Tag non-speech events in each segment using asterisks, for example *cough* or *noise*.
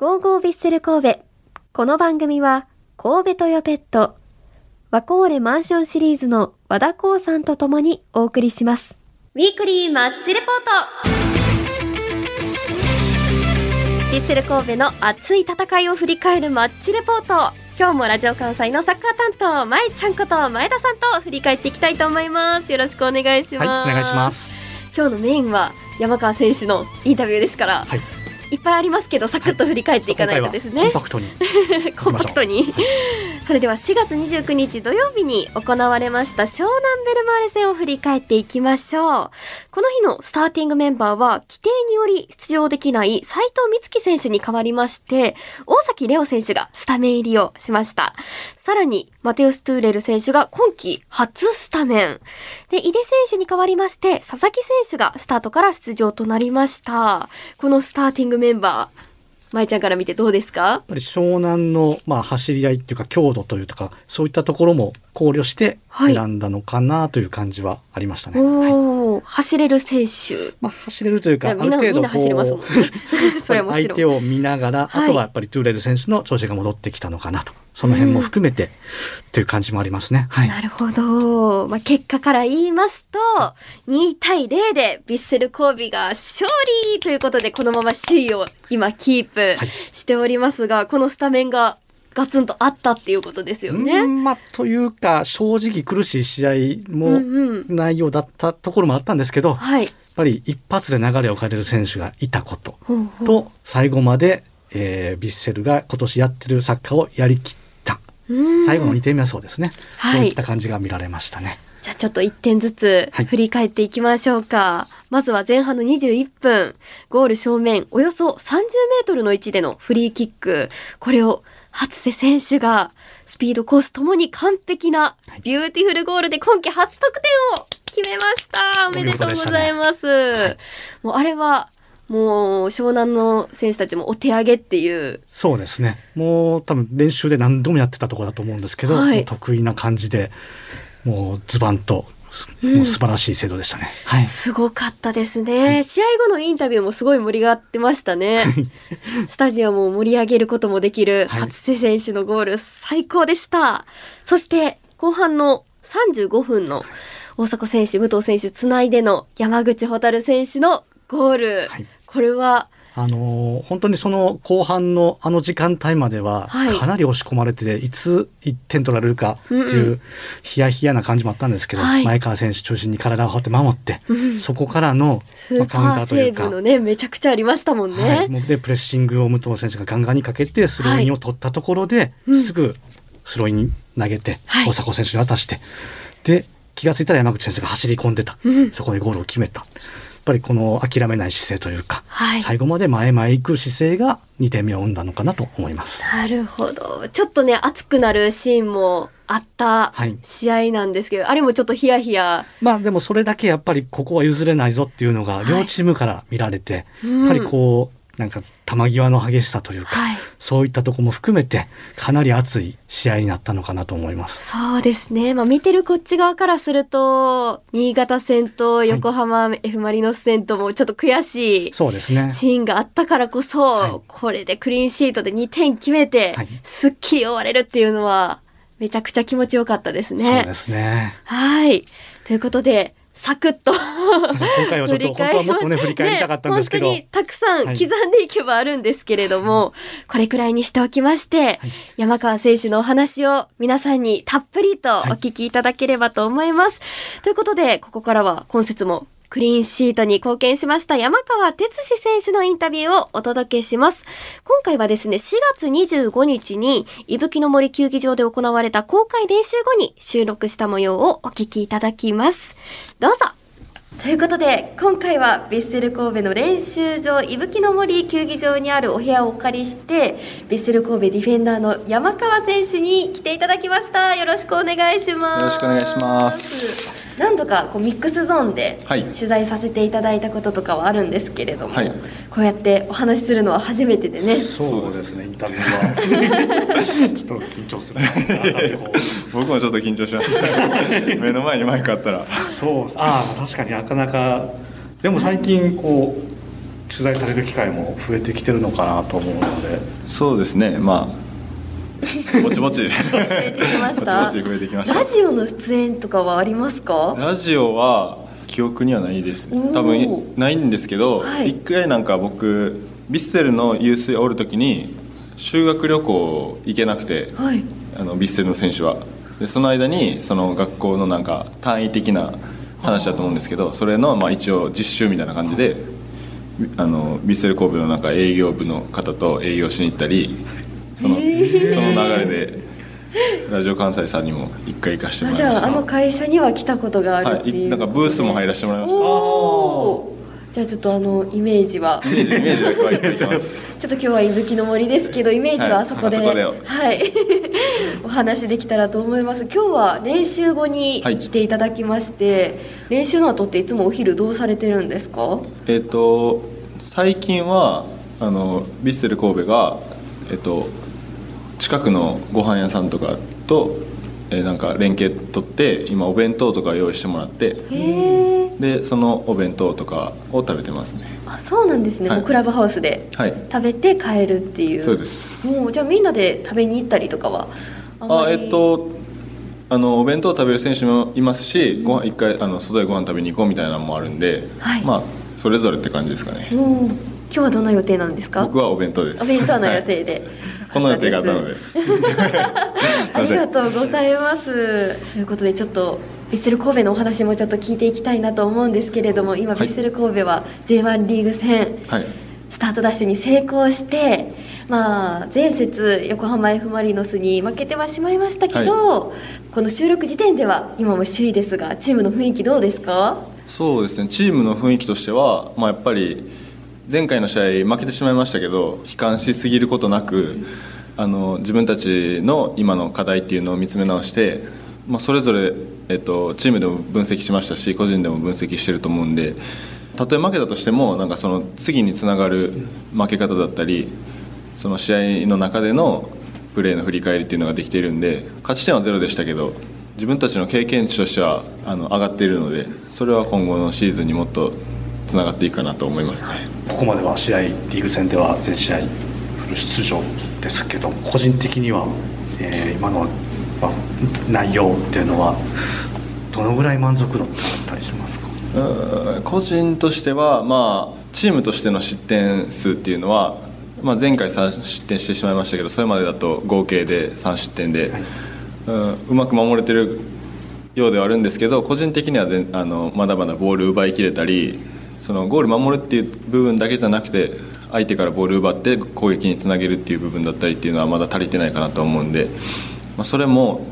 ゴーゴービッセル神戸。この番組は、神戸トヨペット、ワコーレマンションシリーズの和田光さんと共にお送りします。ウィークリーマッチレポートビッセル神戸の熱い戦いを振り返るマッチレポート。今日もラジオ関西のサッカー担当、まえちゃんこと前田さんと振り返っていきたいと思います。よろしくお願いします。はい、お願いします。今日のメインは山川選手のインタビューですから、はい、いっぱいありますけどサクッと振り返っていかないとですね、コンパクトに。コンパクトに。*laughs* それでは4月29日土曜日に行われました湘南ベルマーレ戦を振り返っていきましょう。この日のスターティングメンバーは規定により出場できない斉藤美月選手に代わりまして大崎レオ選手がスタメン入りをしました。さらにマテウス・トゥーレル選手が今季初スタメン。で井出選手に代わりまして佐々木選手がスタートから出場となりました。このスターティングメンバー舞ちゃんから見てどうですか？やっぱり湘南の、まあ、走り合いっていうか強度というとかそういったところも考慮して選んだのかなという感じはありましたね。はい、はい、走れる選手、まあ、走れるというかある程度走れますもんね。*laughs* それはもちろん。相手を見ながら、はい、あとはやっぱりトゥーレル選手の調子が戻ってきたのかなとその辺も含めて、うん、という感じもありますね。はい、なるほど、まあ、結果から言いますと2対0でヴィッセル神戸が勝利ということでこのまま首位を今キープしておりますが、このスタメンがガツンとあったっていうことですよね。まあ、というか正直苦しい試合も内容だったところもあったんですけど、うんうんはい、やっぱり一発で流れを変えれる選手がいたことと、最後まで、えー、ヴィッセルが今年やってるサッカーをやりきった。最後の2点目はそうですね、はい、そういった感じが見られましたね。じゃあちょっと1点ずつ振り返っていきましょうか。はい、まずは前半の21分、ゴール正面およそ30メートルの位置でのフリーキック。これを初瀬選手がスピードコースともに完璧なビューティフルゴールで今季初得点を決めました。おめでとうございます。ねはい、もうあれはもう湘南の選手たちもお手上げっていう。そうですね。もう多分練習で何度もやってたところだと思うんですけど、はい、得意な感じでもうズバンともう素晴らしい制度でしたね、うんはい、すごかったですね、はい、試合後のインタビューもすごい盛り上がってましたね。スタジアムを盛り上げることもできる初瀬選手のゴール、最高でした。そして後半の35分の大迫選手武藤選手つないでの山口蛍選手のゴール、これはあのー、本当にその後半のあの時間帯まではかなり押し込まれて、はい、いつ1点取られるかっていうヒヤヒヤな感じもあったんですけど、はい、前川選手中心に体を張って守って、うん、そこからの、まあ、カウンターというか。のねめちゃくちゃありましたもんね。はい、でプレッシングを武藤選手がガンガンにかけてスローインを取ったところで、すぐスローイン投げて、大迫選手に渡してで気が付いたら山口選手が走り込んでた、うん、そこでゴールを決めた。やっぱりこの諦めない姿勢というか、はい、最後まで前々行く姿勢が2点目を生んだのかなと思います。なるほど。ちょっとね熱くなるシーンもあった試合なんですけど、はい、あれもちょっとヒヤヒヤ。まあでもそれだけやっぱりここは譲れないぞっていうのが両チームから見られて、はい、やっぱりこうなんか球際の激しさというか、はい、そういったところも含めてかなり熱い試合になったのかなと思います。そうですね。まあ見てるこっち側からすると新潟戦と横浜 F・ マリノス戦ともちょっと悔しい、そうですね。シーンがあったからこそ、はい、これでクリーンシートで2点決めて、はい、すっきり終われるっていうのはめちゃくちゃ気持ちよかったですね。そうですね。はい。ということでサクッと今回はちょっと *laughs* 本当はもっとね振り返りたかったんですけど、ね、本当にたくさん刻んでいけばあるんですけれども、はい、これくらいにしておきまして、はい、山川選手のお話を皆さんにたっぷりとお聞きいただければと思います。はい、ということでここからは今節もクリーンシートに貢献しました山川哲史選手のインタビューをお届けします。今回はですね、4月25日に、いぶきの森球技場で行われた公開練習後に収録した模様をお聞きいただきます。どうぞということで今回はヴィッセル神戸の練習場伊吹の森球技場にあるお部屋をお借りしてヴィッセル神戸ディフェンダーの山川選手に来ていただきました。よろしくお願いします。よろしくお願いします。何度かこうミックスゾーンで取材させていただいたこととかはあるんですけれども、はい、こうやってお話しするのは初めてでね。そうですね。インタビューはちょっと緊張する。*laughs* 僕もちょっと緊張します。*laughs* 目の前にマイクあったら。そうああ確かになかなかでも最近こう取材される機会も増えてきてるのかなと思うので。そうですね。まあぼちぼち。増えてきました。ぼちぼち増えてきました。ラジオの出演とかはありますか？ラジオは記憶にはないです。多分ないんですけどはい。一、回なんか僕ビッセルのユースおる時に修学旅行行けなくてはい。あのビッセルの選手は。でその間にその学校のなんか単位的な話だと思うんですけどそれのまあ一応実習みたいな感じであのビッセル神戸のなんか営業部の方と営業しに行ったりその,、その流れでラジオ関西さんにも一回行かせてもあじゃあらいました。あの会社には来たことがあるっていう、はい、なんかブースも入らせてもらいました。おーじゃあちょっとあのイメージは。イメージイメージだけは言ってます。*laughs* ちょっと今日は伊吹の森ですけどイメージはあそこで、はいはい、*laughs* お話できたらと思います。今日は練習後にはい。来ていただきまして、練習の後っていつもお昼どうされてるんですか？えっ、と最近はあのビッセル神戸がえっ、と近くのご飯屋さんとかと、えーなんか連携取って今お弁当とか用意してもらってでそのお弁当とかを食べてますね。あそうなんですね、はい。クラブハウスではい。食べて帰るっていう。そうです。もうじゃあみんなで食べに行ったりとかはあえっ、とあのお弁当を食べる選手もいますしご飯一回あの外でご飯食べに行こうみたいなのもあるんで、はい。まあそれぞれって感じですかね。もう今日はどんな予定なんですか？僕はお弁当です。お弁当の予はい。定で、この予定があったので。*laughs* ありがとうございます。ということでちょっとヴィッセル神戸のお話もちょっと聞いていきたいなと思うんですけれども今、はい。ヴィッセル神戸は J1 リーグ戦はい。スタートダッシュに成功して、まあ、前節横浜 F・ マリノスに負けてはしまいましたけど、この収録時点では今も首位ですがチームの雰囲気どうですか？そうですね。チームの雰囲気としては、まあ、やっぱり前回の試合負けてしまいましたけど悲観しすぎることなくあの自分たちの今の課題っていうのを見つめ直して、まあ、それぞれ、えっと、チームでも分析しましたし個人でも分析してると思うんでたとえ負けたとしてもなんかその次につながる負け方だったりその試合の中でのプレーの振り返りっていうのができているんで勝ち点はゼロでしたけど自分たちの経験値としてはあの上がっているのでそれは今後のシーズンにもっとつながっていくかなと思いますね。ここまでは試合リーグ戦では全試合フル出場ですけど個人的には、えー今の、まあ内容っていうのはどのぐらい満足度ってあったりしますか？個人としては、まあ、チームとしての失点数っていうのは、まあ、前回3失点してしまいましたけどそれまでだと合計で3失点で、うん、うまく守れてるようではあるんですけど個人的には全あのまだまだボール奪いきれたりそのゴール守るっていう部分だけじゃなくて相手からボール奪って攻撃につなげるっていう部分だったりっていうのはまだ足りてないかなと思うんで、まあ、それも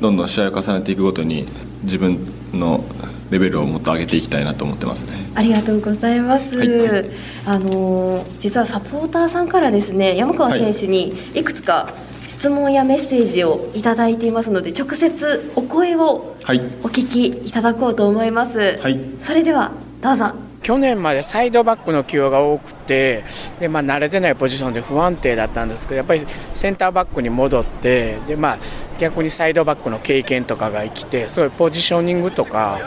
どんどん試合を重ねていくごとに自分のレベルをもっと上げていきたいなと思ってますね。ありがとうございます。はいはいあのー実はサポーターさんからですね山川選手にいくつか質問やメッセージをいただいていますので直接お声をはいお聞きいただこうと思います。はいそれではどうぞ。去年までサイドバックの起用が多くてで、まあ、慣れてないポジションで不安定だったんですけどやっぱりセンターバックに戻ってで、まあ、逆にサイドバックの経験とかが生きてすごいポジショニングとか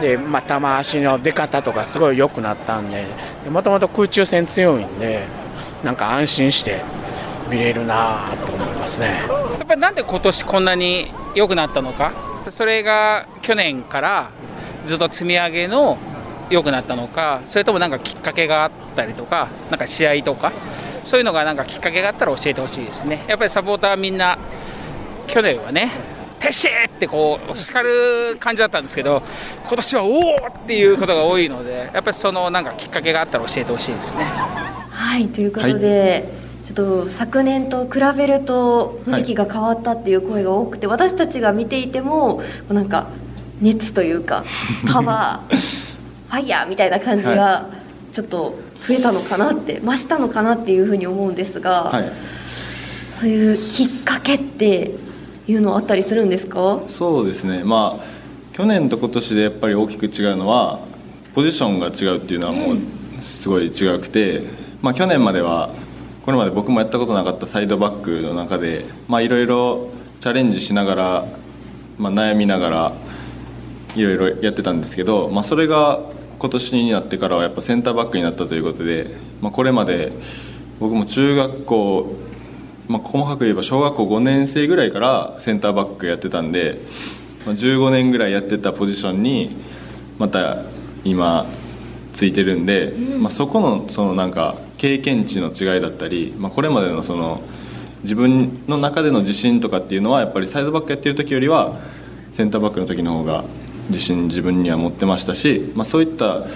で、まあ、球足の出方とかすごい良くなったんでもともと空中戦強いんでなんか安心して見れるなと思いますね。やっぱりなんで今年こんなに良くなったのか？それが去年からずっと積み上げの良くなったのかそれともなんかきっかけがあったりとかなんか試合とかそういうのがなんかきっかけがあったら教えてほしいですねやっぱりサポーターみんな去年はねペッシーってこう叱る感じだったんですけど今年はおおっていうことが多いのでやっぱりそのなんかきっかけがあったら教えてほしいですね。はいということで、ちょっと昨年と比べると雰囲気が変わったっていう声が多くて、私たちが見ていてもなんか熱というか *laughs* パワーファイヤーみたいな感じがちょっと増えたのかなって増したのかなっていうふうに思うんですが、はい。そういうきっかけっていうのはあったりするんですか？そうですね。まあ去年と今年でやっぱり大きく違うのはポジションが違うっていうのはもうすごい違くて、まあ、去年まではこれまで僕もやったことなかったサイドバックの中でまあいろいろチャレンジしながら、まあ、悩みながらいろいろやってたんですけど、まあ、それが今年になってからはやっぱセンターバックになったということで、まあ、これまで僕も中学校、まあ、細かく言えば小学校5年生ぐらいからセンターバックやってたんで、まあ、15年ぐらいやってたポジションにまた今ついてるんで、まあ、そこのそのなんか経験値の違いだったり、まあ、これまでのその自分の中での自信とかっていうのはやっぱりサイドバックやってる時よりはセンターバックの時の方が自信自分には持ってましたし、まあ、そういった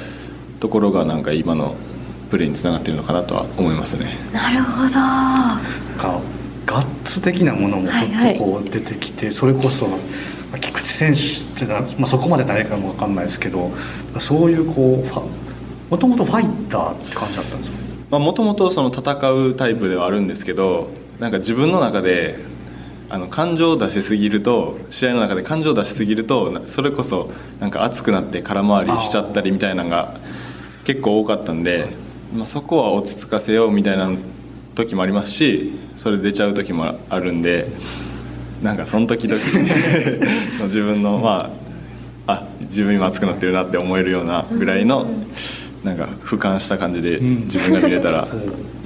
ところがなんか今のプレーにつながっているのかなとは思いますね。なるほど。なんかガッツ的なものもちょっとこう出てきて、それこそ菊池選手ってのは、まあ、そこまで誰かも分かんないですけどそういうこうファもともとファイターって感じだったんですか？もともと戦うタイプではあるんですけどなんか自分の中であの感情を出しすぎると試合の中で感情を出しすぎるとそれこそなんか熱くなって空回りしちゃったりみたいなのが結構多かったんで、まあ、そこは落ち着かせようみたいな時もありますしそれ出ちゃう時もあるんでなんかその時々 *laughs* 自分のまああ自分今熱くなってるなって思えるようなぐらいのなんか俯瞰した感じで自分が見れたら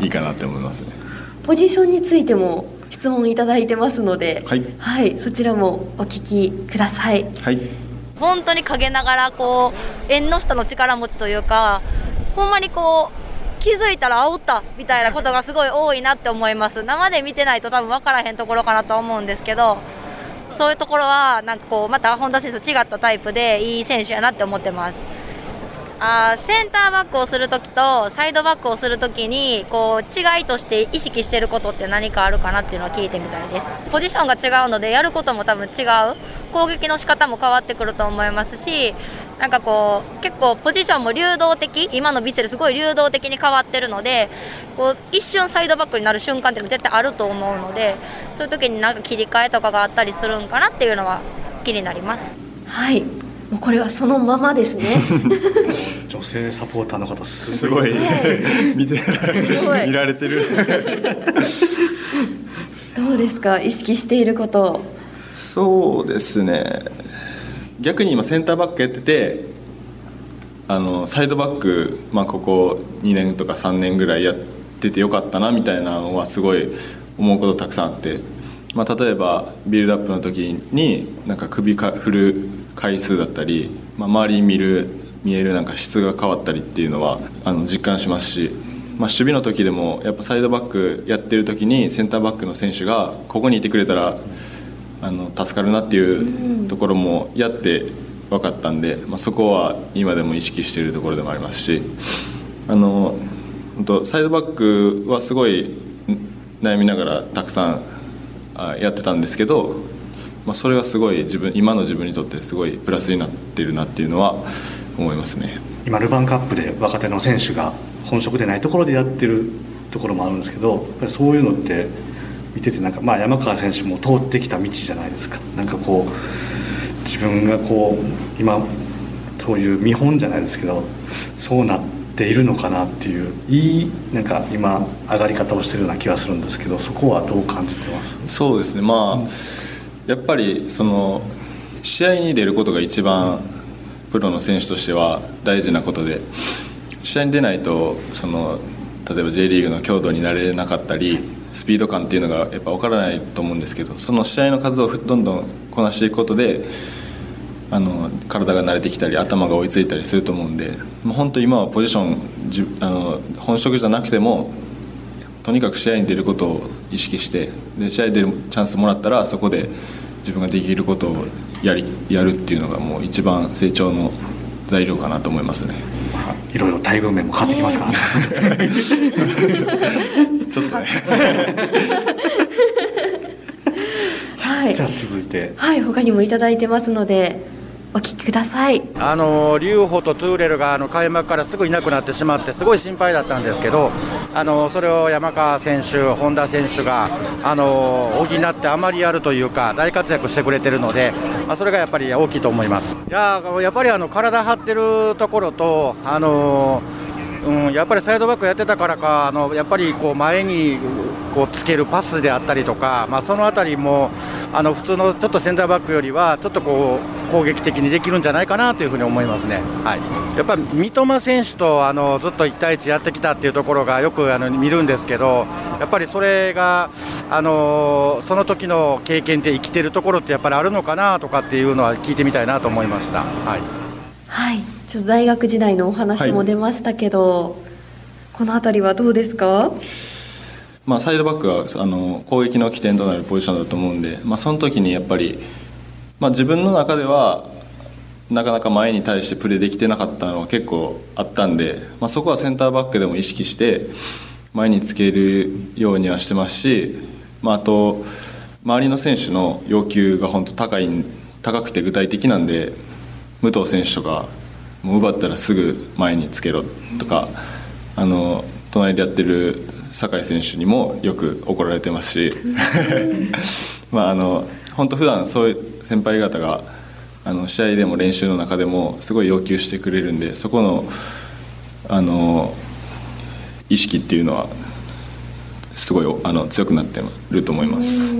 いいかなって思いますね。ポジションについても質問いただいてますので、はい、はい、そちらもお聞きください。はい。本当に陰ながらこう縁の下の力持ちというか、ほんまにこう気づいたら煽ったみたいなことがすごい多いなって思います。生で見てないと多分分からへんところかなと思うんですけど。そういうところはなんかこうまた本田選手と違ったタイプでいい選手やなって思ってます。あセンターバックをするときとサイドバックをするときにこう違いとして意識していることって何かあるかなっていうのを聞いてみたいです。ポジションが違うのでやることも多分違う。攻撃の仕方も変わってくると思いますしなんかこう結構ポジションも流動的今のビセルすごい流動的に変わってるのでこう一瞬サイドバックになる瞬間っていうのも絶対あると思うのでそういう時になんか切り替えとかがあったりするんかなっていうのは気になります。はい。もうこれはそのままですね。*laughs* 女性サポーターの方すごい見て見られてる。*laughs* どうですか？意識していること。そうですね。逆に今センターバックやってて、あのサイドバックまあここ2年とか3年ぐらいやっててよかったなみたいなのはすごい思うことたくさんあって。まあ、例えばビルドアップの時になんか首か振る回数だったり、まあ、周りに見る見えるなんか質が変わったりっていうのはあの実感しますし、まあ、守備の時でもやっぱサイドバックやってる時にセンターバックの選手がここにいてくれたらあの助かるなっていうところもやって分かったんで、まあ、そこは今でも意識しているところでもありますしあのサイドバックはすごい悩みながらたくさんやってたんですけど、まあ、それはすごい自分今の自分にとってすごいプラスになっているなっていうのは思いますね。今ルヴァンカップで若手の選手が本職でないところでやってるところもあるんですけどやっぱりそういうのって見ててなんか、まあ、山川選手も通ってきた道じゃないですか。なんかこう自分がこう今そういう見本じゃないですけどそうなっているのかなっていういいなんか今上がり方をしてるような気がするんですけどそこはどう感じてます？そうですね。まあ、うん、やっぱりその試合に出ることが一番プロの選手としては大事なことで試合に出ないとその例えば J リーグの強度になれなかったりスピード感っていうのがやっぱ分からないと思うんですけどその試合の数をどんどんこなしていくことであの体が慣れてきたり頭が追いついたりすると思うんでもう本当今はポジションあの本職じゃなくてもとにかく試合に出ることを意識してで試合に出るチャンスもらったらそこで自分ができることをやりやるっていうのがもう一番成長の材料かなと思いますね。まあ、いろいろ待遇面も変わってきますから、ね、*laughs* ちょっとね。*laughs* はい、じゃあ続いて。はい。他にもいただいてますのでお聞きくださいあの劉穂とトゥーレルがあの開幕からすぐいなくなってしまってすごい心配だったんですけどあのそれを山川選手、本田選手があの補ってあまりやるというか大活躍してくれてるので、まあ、それがやっぱり大きいと思います。いややっぱりあの体張ってるところとあのうん、やっぱりサイドバックやってたからかあのやっぱりこう前にこうつけるパスであったりとか、まあ、その辺りもあの普通のちょっとセンターバックよりはちょっとこう攻撃的にできるんじゃないかなというふうに思いますね。はい、やっぱり三笘選手とあのずっと1対1やってきたっていうところがよくあの見るんですけど、やっぱりそれがあのその時の経験で生きてるところってやっぱりあるのかなとかっていうのは聞いてみたいなと思いました。はい。はい、ちょっと大学時代のお話も出ましたけど、はい、この辺りはどうですか？まあ、サイドバックはあの攻撃の起点となるポジションだと思うんで、まあ、その時にやっぱり、まあ、自分の中ではなかなか前に対してプレーできてなかったのは結構あったんで、まあ、そこはセンターバックでも意識して前につけるようにはしてますし、まあ、あと周りの選手の要求が本当高い高くて具体的なんで武藤選手とかもう奪ったらすぐ前につけろとかあの隣でやってる酒井選手にもよく怒られてますし *laughs* まああの本当普段そういう先輩方があの試合でも練習の中でもすごい要求してくれるんでそこのあの意識っていうのはすごいあの強くなってると思います。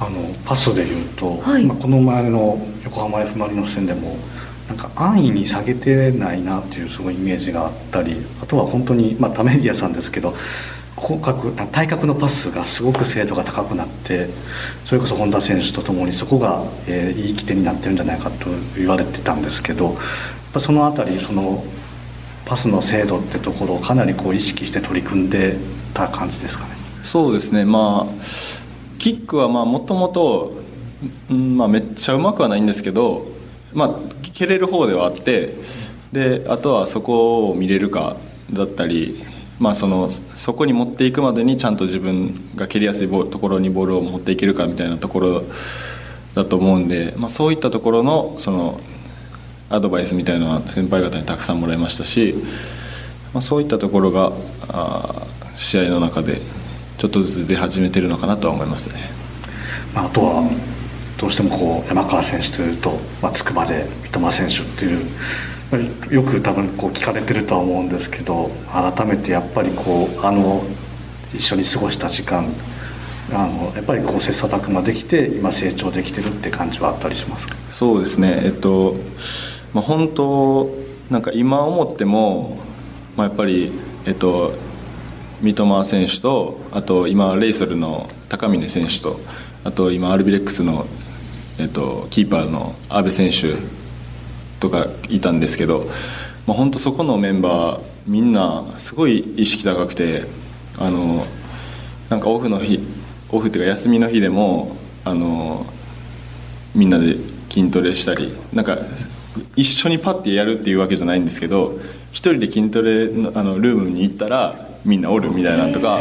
あのパスでいうと、はい、まあ、この前の横浜 F・ マリノス戦でもなんか安易に下げてないなっていうすごいイメージがあったりあとは本当に、まあ、タメディアさんですけど広角体格のパスがすごく精度が高くなってそれこそ本田選手とともにそこが、えー、いい起点になってるんじゃないかと言われてたんですけどその辺りそのパスの精度ってところをかなりこう意識して取り組んでた感じですかね。そうですねまあキックはもともとめっちゃうまくはないんですけどまあ蹴れる方ではあってであとはそこを見れるかだったり、まあ、そのそこに持っていくまでにちゃんと自分が蹴りやすいところにボールを持っていけるかみたいなところだと思うんで、まあ、そういったところのそのアドバイスみたいなのは先輩方にたくさんもらいましたし、まあ、そういったところがあ試合の中でちょっとずつ出始めてるのかなとは思いますね。あとはどうしてもこう山川選手というと、まあ、つくまで三笘選手っていうよく多分こう聞かれてるとは思うんですけど改めてやっぱりこうあの一緒に過ごした時間あのやっぱりこう切磋琢磨できて今成長できてるって感じはあったりしますか？そうですね。えっと、まあ、本当なんか今思っても、まあ、やっぱりえっと三笘選手とあと今レイソルの高峰選手とあと今アルビレックスのえっと、キーパーの阿部選手とかいたんですけど、まあ、本当そこのメンバーみんなすごい意識高くてあのなんかオフの日オフっていうか休みの日でもあのみんなで筋トレしたりなんか一緒にパッてやるっていうわけじゃないんですけど一人で筋トレのあのルームに行ったらみんなおるみたいなとか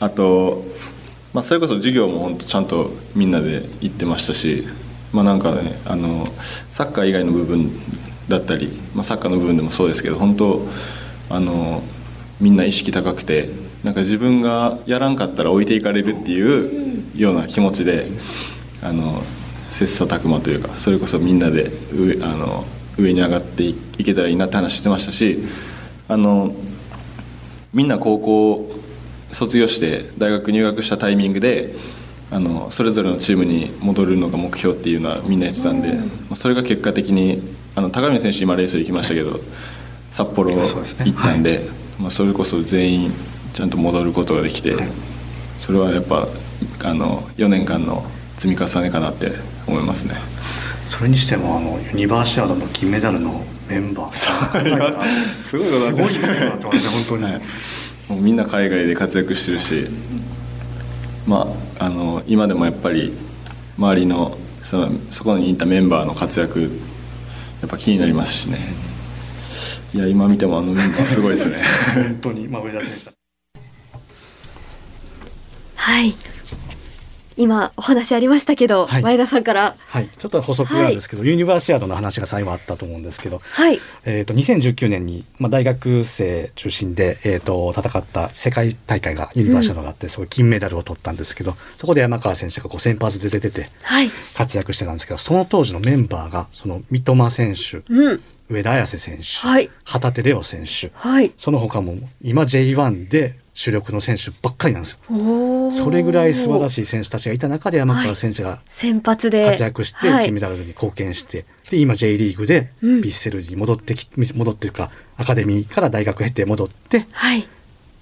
あとまあ、それこそ授業も本当ちゃんとみんなで行ってましたし、まあ、なんかねあのサッカー以外の部分だったり、まあ、サッカーの部分でもそうですけど本当あのみんな意識高くてなんか自分がやらんかったら置いていかれるっていうような気持ちであの切磋琢磨というかそれこそみんなで上あの上に上がっていけたらいいなって話してましたしあのみんな高校卒業して大学入学したタイミングであのそれぞれのチームに戻るのが目標っていうのはみんな言ってたんで、うん、それが結果的にあの高見選手今レース行きましたけど札幌行ったんで、ねはい、まあ、それこそ全員ちゃんと戻ることができて、はい、それはやっぱあの4年間の積み重ねかなって思いますね。それにしてもあのユニバーシアードの金メダルのメンバー。す。ごいことますね本当に、はいもうみんな海外で活躍してるし、まあ、あの今でもやっぱり周りのそのそこにいたメンバーの活躍やっぱ気になりますしね。いや今見てもあのメンバーすごいですね。*laughs* 本当に、まあ、上田選手。*laughs* はい今お話ありましたけど、はい、前田さんから。はい。ちょっと補足なんですけど、はい、ユニバーシアードの話が最後あったと思うんですけど、はい、えっ、ー、と2019年にまあ大学生中心でえっ、ー、と戦った世界大会がユニバーシアードがあって、うん、そ金メダルを取ったんですけどそこで山川選手がこう先発で出てて活躍してたんですけど、はい、その当時のメンバーがその三笘選手、うん。上田綺世選手、はい、旗手怜央選手、はい、その他も今 J1 で主力の選手ばっかりなんですよ。それぐらい素晴らしい選手たちがいた中で山川選手が先発で。活躍してはい。金メダルに貢献して、で今 J リーグでうん。ヴィッセルに戻ってき、戻っていうかアカデミーから大学経て戻ってはい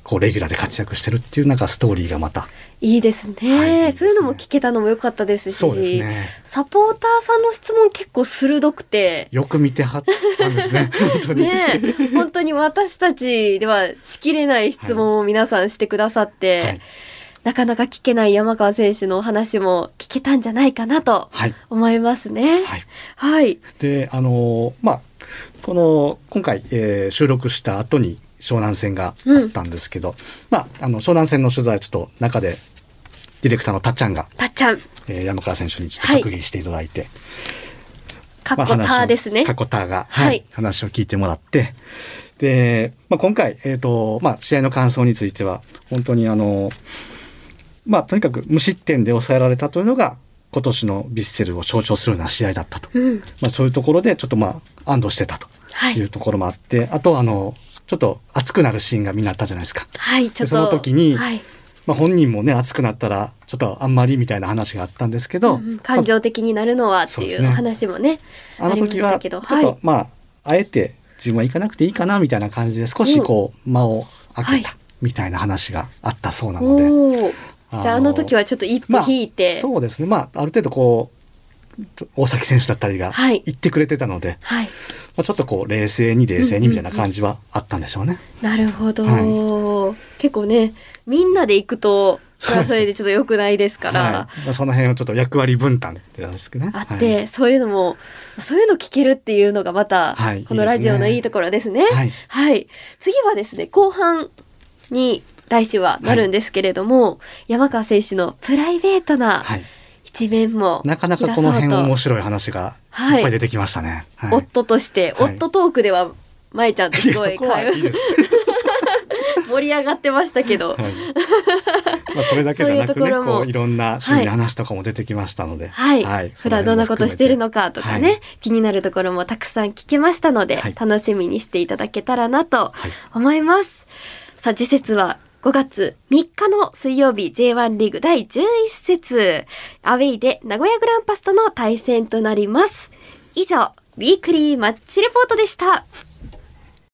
こうレギュラーで活躍してるっていうなんかストーリーがまた。いいですね、はいいいですね。そういうのも聞けたのも良かったですし。そうですね。サポーターさんの質問結構鋭くて。よく見てはったんですね。*laughs* 本当に。ねえ。本当に私たちではしきれない質問を皆さんしてくださって、はい。なかなか聞けない山川選手のお話も聞けたんじゃないかなとはい。思いますね。はい。はい。であのーまあこの今回、えー収録した後に湘南戦があったんですけど、まああの湘南戦の取材はちょっと中でディレクターのたっちゃんが、たっちゃん、えー山川選手にちょっと直撃していただいて、かっこまあ話をたですね。かっこたが、はいはい、話を聞いてもらって、で、まあ、今回、えっ、と、まあ、試合の感想については、本当にあの、まあ、とにかく無失点で抑えられたというのが、今年のヴィッセルを象徴するような試合だったと。うん。まあ、そういうところで、ちょっとまあ、安堵してたとはいいうところもあって、あと、あの、ちょっと熱くなるシーンがみんなあったじゃないですか。はい、ちょっと。その時にはい。まあ、本人もね、熱くなったら、ちょっとあんまりみたいな話があったんですけど、うん感情的になるのはっていう話もね。あの時は、ちょっどはいと、まあ、あえて自分は行かなくていいかなみたいな感じで少しこう、間を空けたはいみたいな話があったそうなので。おお。あのじゃああの時はちょっと一歩まあ引いて。そうですね。まあ、ある程度こう、大崎選手だったりがはい。言ってくれてたので、はい。まあ、ちょっとこう、冷静に冷静にみたいな感じはあったんでしょうね。なるほど、は結構ねみんなで行くとそれはそれでちょっと良くないですから、はい。まあ、その辺をちょっと役割分担ってやつですけどね。あって、はいそういうのもそういうの聞けるっていうのがまた、はいこのラジオのいいところですね。はい。はい、次はですね後半に来週はなるんですけれども、山川選手のプライベートなはい。一面もなかなかこの辺面白い話がはい。いっぱい出てきましたね。はい。夫として、はい夫トークでは舞ちゃんとすごい会です。話 *laughs* 盛り上がってましたけど、はい。まあそれだけじゃなくね、いろもこういろんな趣味の話とかも出てきましたので、はい、普段どんなことしてるのかとかね、はい。気になるところもたくさん聞けましたので、はい。楽しみにしていただけたらなとはい。思います。さあ次節は5月3日の水曜日 J1 リーグ第11節アウェイで名古屋グランパスとの対戦となります。以上ウィークリーマッチレポートでした。